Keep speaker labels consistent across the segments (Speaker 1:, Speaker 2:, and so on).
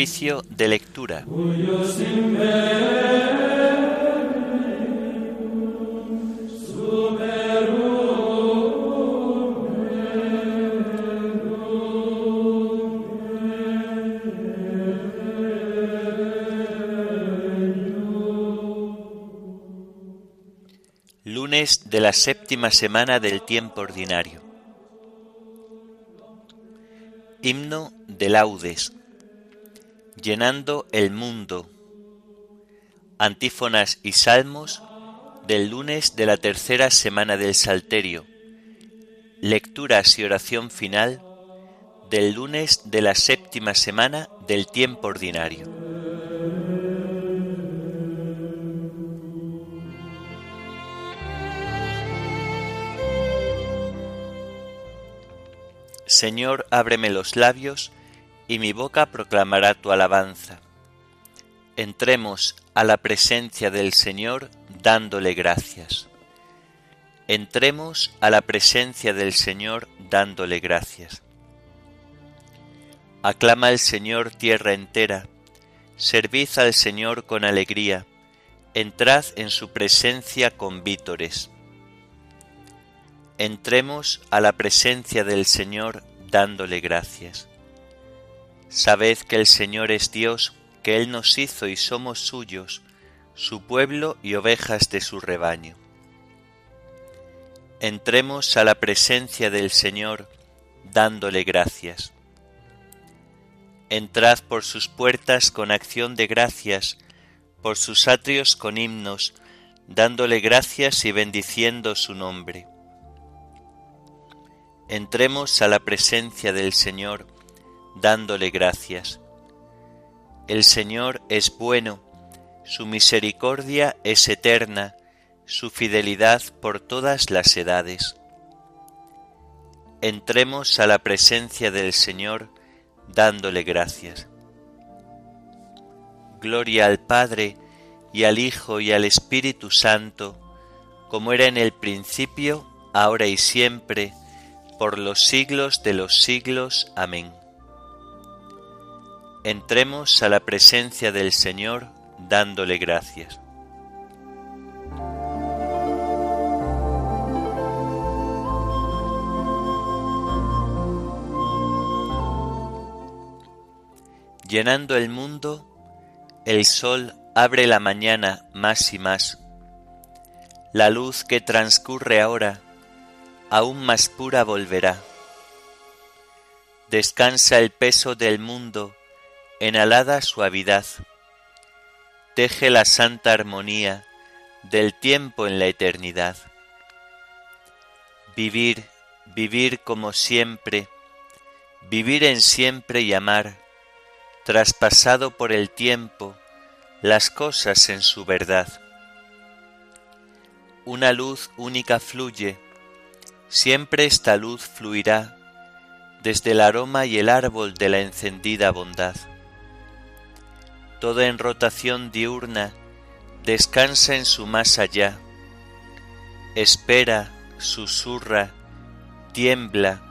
Speaker 1: De lectura. Lunes de la séptima semana del tiempo ordinario. Himno de laudes. Llenando el mundo. Antífonas y salmos del lunes de la tercera semana del Salterio. Lecturas y oración final del lunes de la séptima semana del tiempo ordinario. Señor, ábreme los labios, y mi boca proclamará tu alabanza. Entremos a la presencia del Señor dándole gracias. Entremos a la presencia del Señor dándole gracias. Aclama al Señor tierra entera, servid al Señor con alegría, entrad en su presencia con vítores entremos a la presencia del Señor dándole gracias. Sabed que el Señor es Dios, que Él nos hizo y somos suyos, su pueblo y ovejas de su rebaño. Entremos a la presencia del Señor dándole gracias. Entrad por sus puertas con acción de gracias, por sus atrios con himnos, dándole gracias y bendiciendo su nombre entremos a la presencia del Señor dándole gracias. El Señor es bueno, su misericordia es eterna, su fidelidad por todas las edades. Entremos a la presencia del Señor dándole gracias. Gloria al Padre y al Hijo y al Espíritu Santo, como era en el principio, ahora y siempre, por los siglos de los siglos. Amén. Entremos a la presencia del Señor dándole gracias. Llenando el mundo, el sol abre la mañana más y más. La luz que transcurre ahora aún más pura volverá. Descansa el peso del mundo en alada suavidad. Teje la santa armonía del tiempo en la eternidad. Vivir, vivir como siempre, vivir en siempre y amar, traspasado por el tiempo, las cosas en su verdad. Una luz única fluye, Siempre esta luz fluirá desde el aroma y el árbol de la encendida bondad. Toda en rotación diurna descansa en su más allá, espera, susurra, tiembla,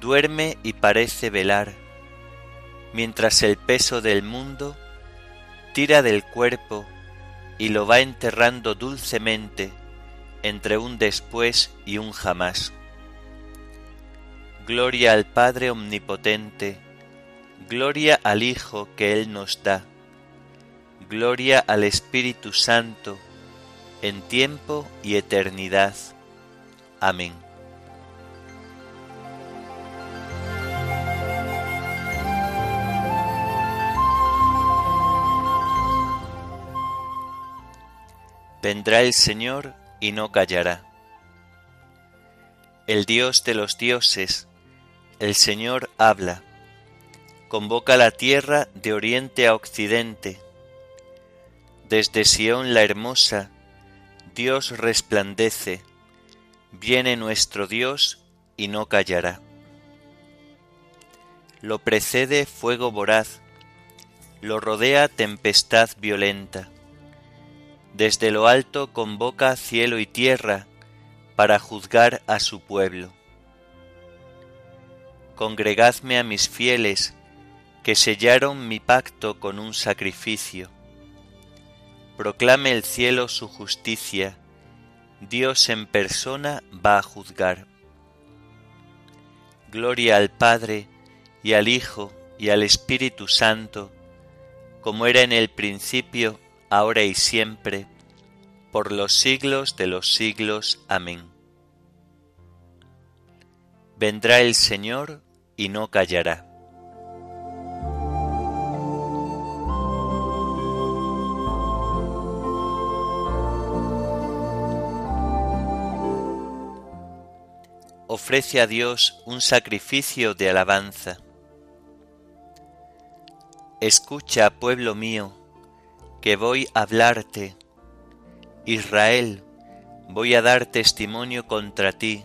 Speaker 1: duerme y parece velar, mientras el peso del mundo tira del cuerpo y lo va enterrando dulcemente entre un después y un jamás. Gloria al Padre Omnipotente, gloria al Hijo que Él nos da, gloria al Espíritu Santo, en tiempo y eternidad. Amén. Vendrá el Señor y no callará. El Dios de los dioses, el Señor habla, convoca la tierra de oriente a occidente. Desde Sión la hermosa, Dios resplandece, viene nuestro Dios y no callará. Lo precede fuego voraz, lo rodea tempestad violenta desde lo alto convoca cielo y tierra para juzgar a su pueblo. Congregadme a mis fieles, que sellaron mi pacto con un sacrificio. Proclame el cielo su justicia, Dios en persona va a juzgar. Gloria al Padre, y al Hijo, y al Espíritu Santo, como era en el principio, ahora y siempre, por los siglos de los siglos. Amén. Vendrá el Señor y no callará. Ofrece a Dios un sacrificio de alabanza. Escucha, pueblo mío, que voy a hablarte. Israel, voy a dar testimonio contra ti.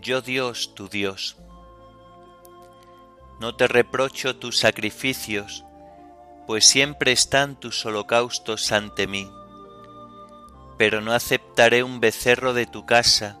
Speaker 1: Yo Dios, tu Dios. No te reprocho tus sacrificios, pues siempre están tus holocaustos ante mí. Pero no aceptaré un becerro de tu casa,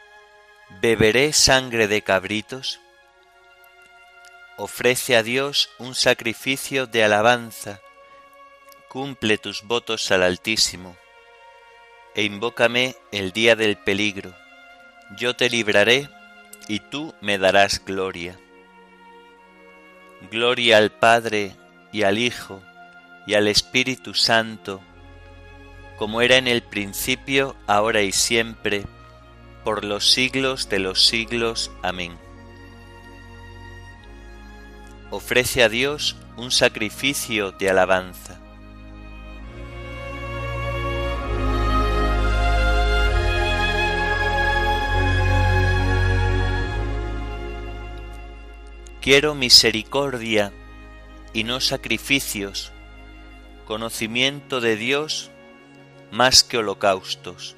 Speaker 1: ¿Beberé sangre de cabritos? ofrece a Dios un sacrificio de alabanza, cumple tus votos al Altísimo, e invócame el día del peligro, yo te libraré y tú me darás gloria. Gloria al Padre y al Hijo y al Espíritu Santo, como era en el principio, ahora y siempre, por los siglos de los siglos. Amén ofrece a Dios un sacrificio de alabanza. Quiero misericordia y no sacrificios, conocimiento de Dios más que holocaustos.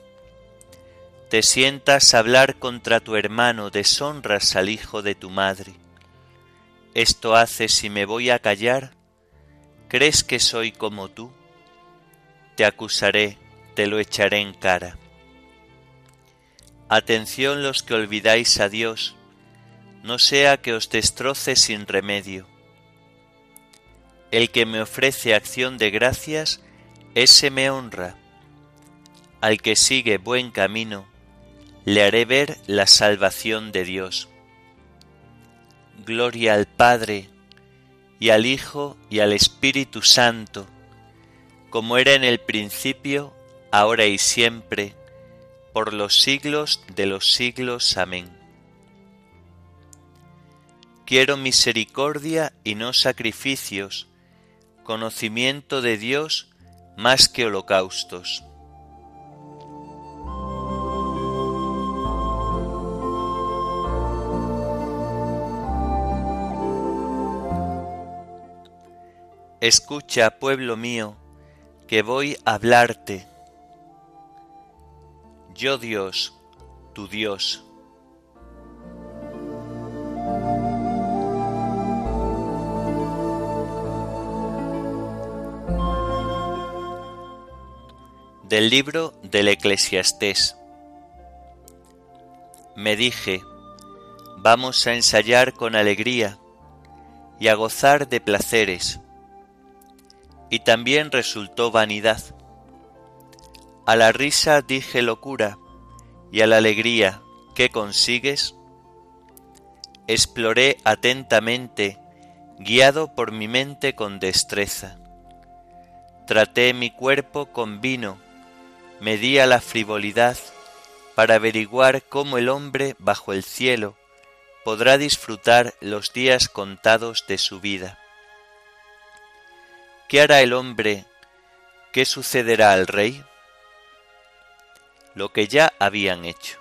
Speaker 1: Te sientas a hablar contra tu hermano, deshonras al hijo de tu madre. ¿Esto hace si me voy a callar? ¿Crees que soy como tú? Te acusaré, te lo echaré en cara. Atención los que olvidáis a Dios, no sea que os destroce sin remedio. El que me ofrece acción de gracias, ese me honra. Al que sigue buen camino, le haré ver la salvación de Dios. Gloria al Padre, y al Hijo, y al Espíritu Santo, como era en el principio, ahora y siempre, por los siglos de los siglos. Amén. Quiero misericordia y no sacrificios, conocimiento de Dios más que holocaustos. Escucha, pueblo mío, que voy a hablarte. Yo Dios, tu Dios. Del libro del Eclesiastés. Me dije, vamos a ensayar con alegría y a gozar de placeres y también resultó vanidad. A la risa dije locura, y a la alegría, ¿qué consigues? Exploré atentamente, guiado por mi mente con destreza. Traté mi cuerpo con vino, medía la frivolidad, para averiguar cómo el hombre bajo el cielo podrá disfrutar los días contados de su vida. ¿Qué hará el hombre? ¿Qué sucederá al rey? Lo que ya habían hecho.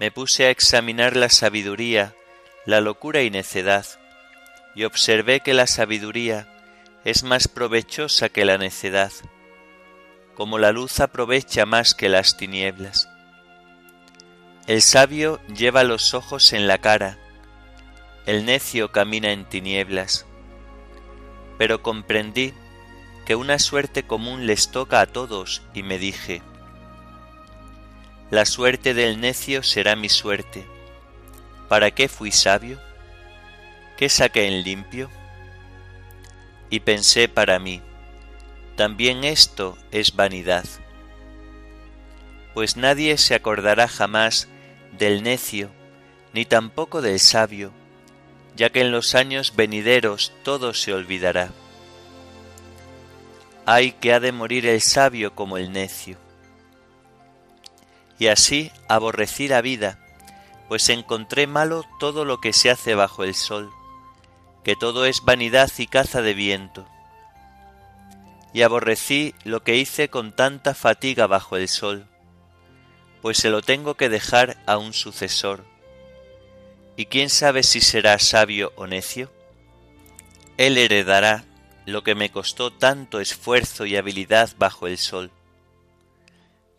Speaker 1: Me puse a examinar la sabiduría, la locura y necedad, y observé que la sabiduría es más provechosa que la necedad, como la luz aprovecha más que las tinieblas. El sabio lleva los ojos en la cara, el necio camina en tinieblas. Pero comprendí que una suerte común les toca a todos y me dije, la suerte del necio será mi suerte. ¿Para qué fui sabio? ¿Qué saqué en limpio? Y pensé para mí, también esto es vanidad, pues nadie se acordará jamás del necio, ni tampoco del sabio, ya que en los años venideros todo se olvidará. Ay que ha de morir el sabio como el necio. Y así aborrecí la vida, pues encontré malo todo lo que se hace bajo el sol, que todo es vanidad y caza de viento. Y aborrecí lo que hice con tanta fatiga bajo el sol, pues se lo tengo que dejar a un sucesor. ¿Y quién sabe si será sabio o necio? Él heredará lo que me costó tanto esfuerzo y habilidad bajo el sol.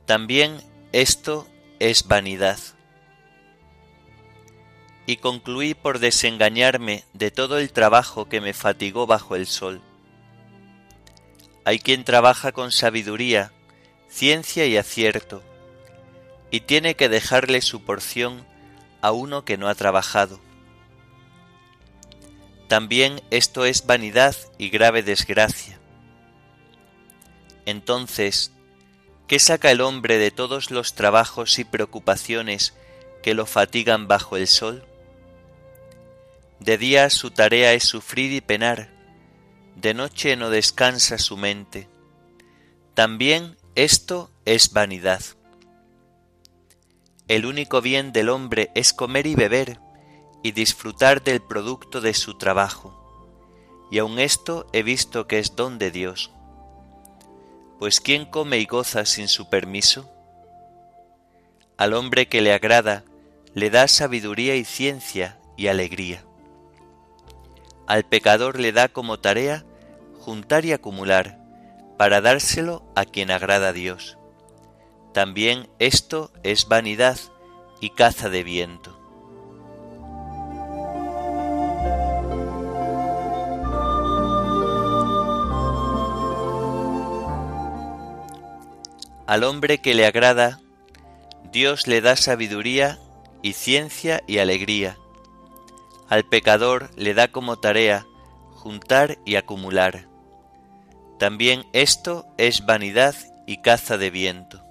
Speaker 1: También esto es vanidad y concluí por desengañarme de todo el trabajo que me fatigó bajo el sol. Hay quien trabaja con sabiduría, ciencia y acierto, y tiene que dejarle su porción a uno que no ha trabajado. También esto es vanidad y grave desgracia. Entonces, ¿qué saca el hombre de todos los trabajos y preocupaciones que lo fatigan bajo el sol? De día su tarea es sufrir y penar, de noche no descansa su mente. También esto es vanidad. El único bien del hombre es comer y beber y disfrutar del producto de su trabajo. Y aun esto he visto que es don de Dios. Pues ¿quién come y goza sin su permiso? Al hombre que le agrada, le da sabiduría y ciencia y alegría. Al pecador le da como tarea juntar y acumular para dárselo a quien agrada a Dios. También esto es vanidad y caza de viento. Al hombre que le agrada, Dios le da sabiduría y ciencia y alegría al pecador le da como tarea juntar y acumular. También esto es vanidad y caza de viento.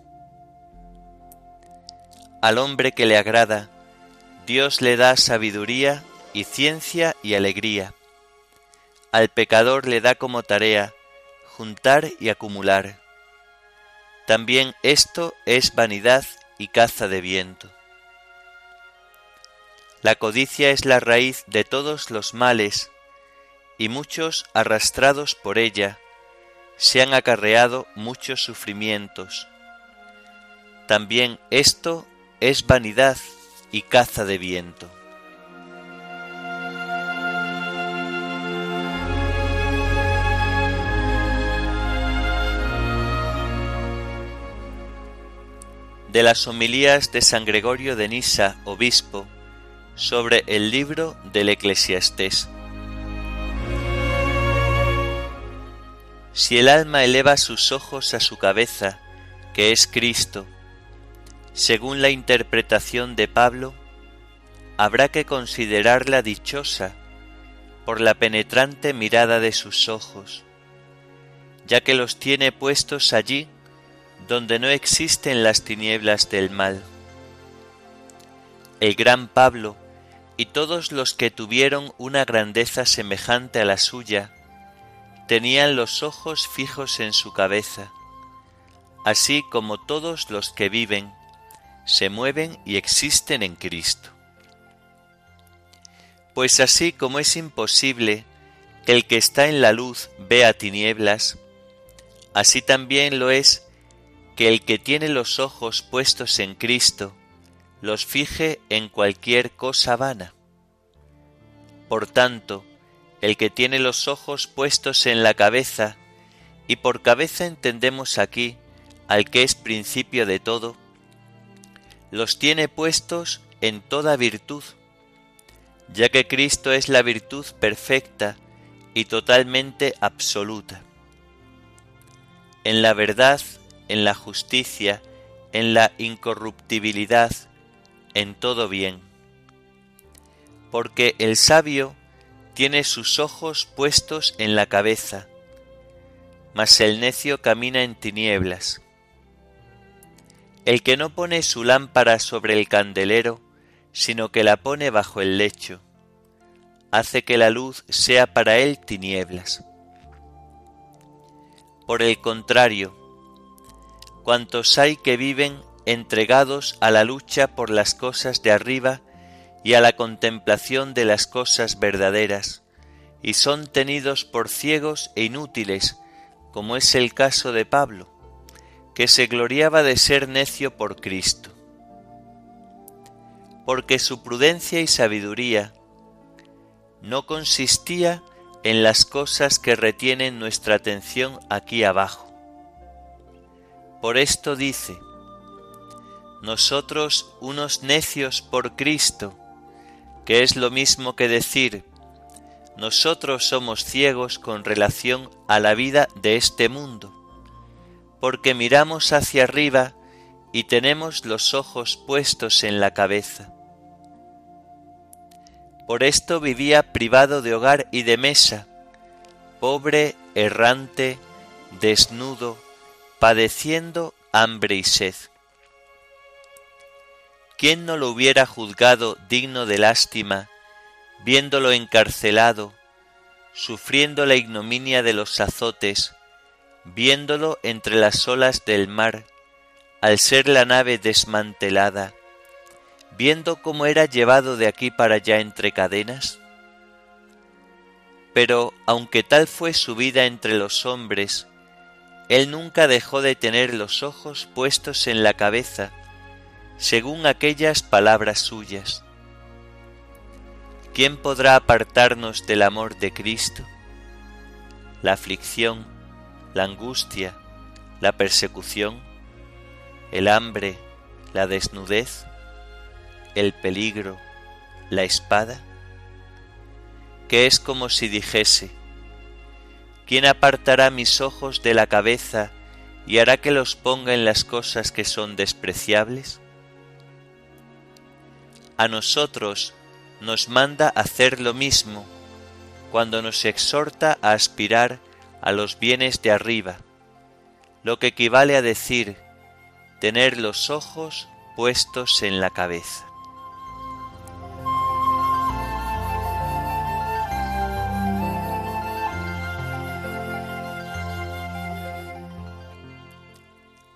Speaker 1: Al hombre que le agrada, Dios le da sabiduría y ciencia y alegría. Al pecador le da como tarea juntar y acumular. También esto es vanidad y caza de viento. La codicia es la raíz de todos los males, y muchos, arrastrados por ella, se han acarreado muchos sufrimientos. También esto es vanidad y caza de viento. De las homilías de San Gregorio de Nisa, obispo, sobre el libro del Eclesiastés. Si el alma eleva sus ojos a su cabeza, que es Cristo, según la interpretación de Pablo, habrá que considerarla dichosa por la penetrante mirada de sus ojos, ya que los tiene puestos allí donde no existen las tinieblas del mal. El gran Pablo Y todos los que tuvieron una grandeza semejante a la suya, tenían los ojos fijos en su cabeza, así como todos los que viven, se mueven y existen en Cristo. Pues así como es imposible que el que está en la luz vea tinieblas, así también lo es que el que tiene los ojos puestos en Cristo los fije en cualquier cosa vana. Por tanto, el que tiene los ojos puestos en la cabeza, y por cabeza entendemos aquí al que es principio de todo, los tiene puestos en toda virtud, ya que Cristo es la virtud perfecta y totalmente absoluta. En la verdad, en la justicia, en la incorruptibilidad, en todo bien. Porque el sabio tiene sus ojos puestos en la cabeza, mas el necio camina en tinieblas. El que no pone su lámpara sobre el candelero, sino que la pone bajo el lecho, hace que la luz sea para él tinieblas. Por el contrario, cuantos hay que viven entregados a la lucha por las cosas de arriba y a la contemplación de las cosas verdaderas, y son tenidos por ciegos e inútiles, como es el caso de Pablo, que se gloriaba de ser necio por Cristo. Porque su prudencia y sabiduría no consistía en las cosas que retienen nuestra atención aquí abajo, por esto dice, nosotros unos necios por Cristo, que es lo mismo que decir, nosotros somos ciegos con relación a la vida de este mundo, porque miramos hacia arriba y tenemos los ojos puestos en la cabeza. Por esto vivía privado de hogar y de mesa, pobre, errante, desnudo, padeciendo hambre y sed. ¿Quién no lo hubiera juzgado digno de lástima, viéndolo encarcelado, sufriendo la ignominia de los azotes, viéndolo entre las olas del mar, al ser la nave desmantelada, viendo cómo era llevado de aquí para allá entre cadenas? Pero aunque tal fue su vida entre los hombres, él nunca dejó de tener los ojos puestos en la cabeza, según aquellas palabras suyas. ¿Quién podrá apartarnos del amor de Cristo? La aflicción, la angustia, la persecución, el hambre, la desnudez, el peligro, la espada, que es como si dijese, ¿Quién apartará mis ojos de la cabeza y hará que los ponga en las cosas que son despreciables? A nosotros nos manda hacer lo mismo cuando nos exhorta a aspirar a los bienes de arriba, lo que equivale a decir tener los ojos puestos en la cabeza.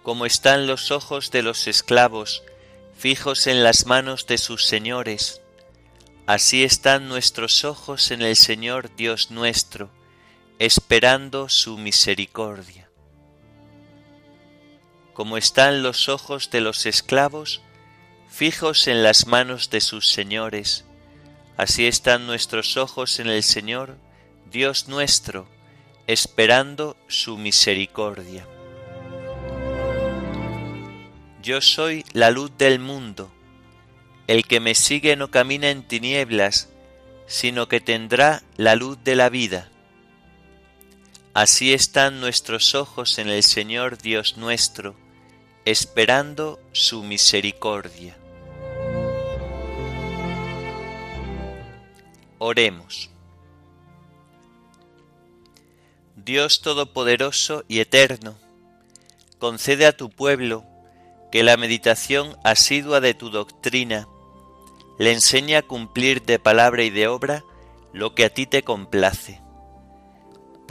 Speaker 1: como están los ojos de los esclavos fijos en las manos de sus señores, así están nuestros ojos en el Señor Dios nuestro, esperando su misericordia. Como están los ojos de los esclavos fijos en las manos de sus señores, así están nuestros ojos en el Señor Dios nuestro, esperando su misericordia. Yo soy la luz del mundo. El que me sigue no camina en tinieblas, sino que tendrá la luz de la vida. Así están nuestros ojos en el Señor Dios nuestro, esperando su misericordia. Oremos. Dios Todopoderoso y Eterno, concede a tu pueblo que la meditación asidua de tu doctrina le enseña a cumplir de palabra y de obra lo que a ti te complace.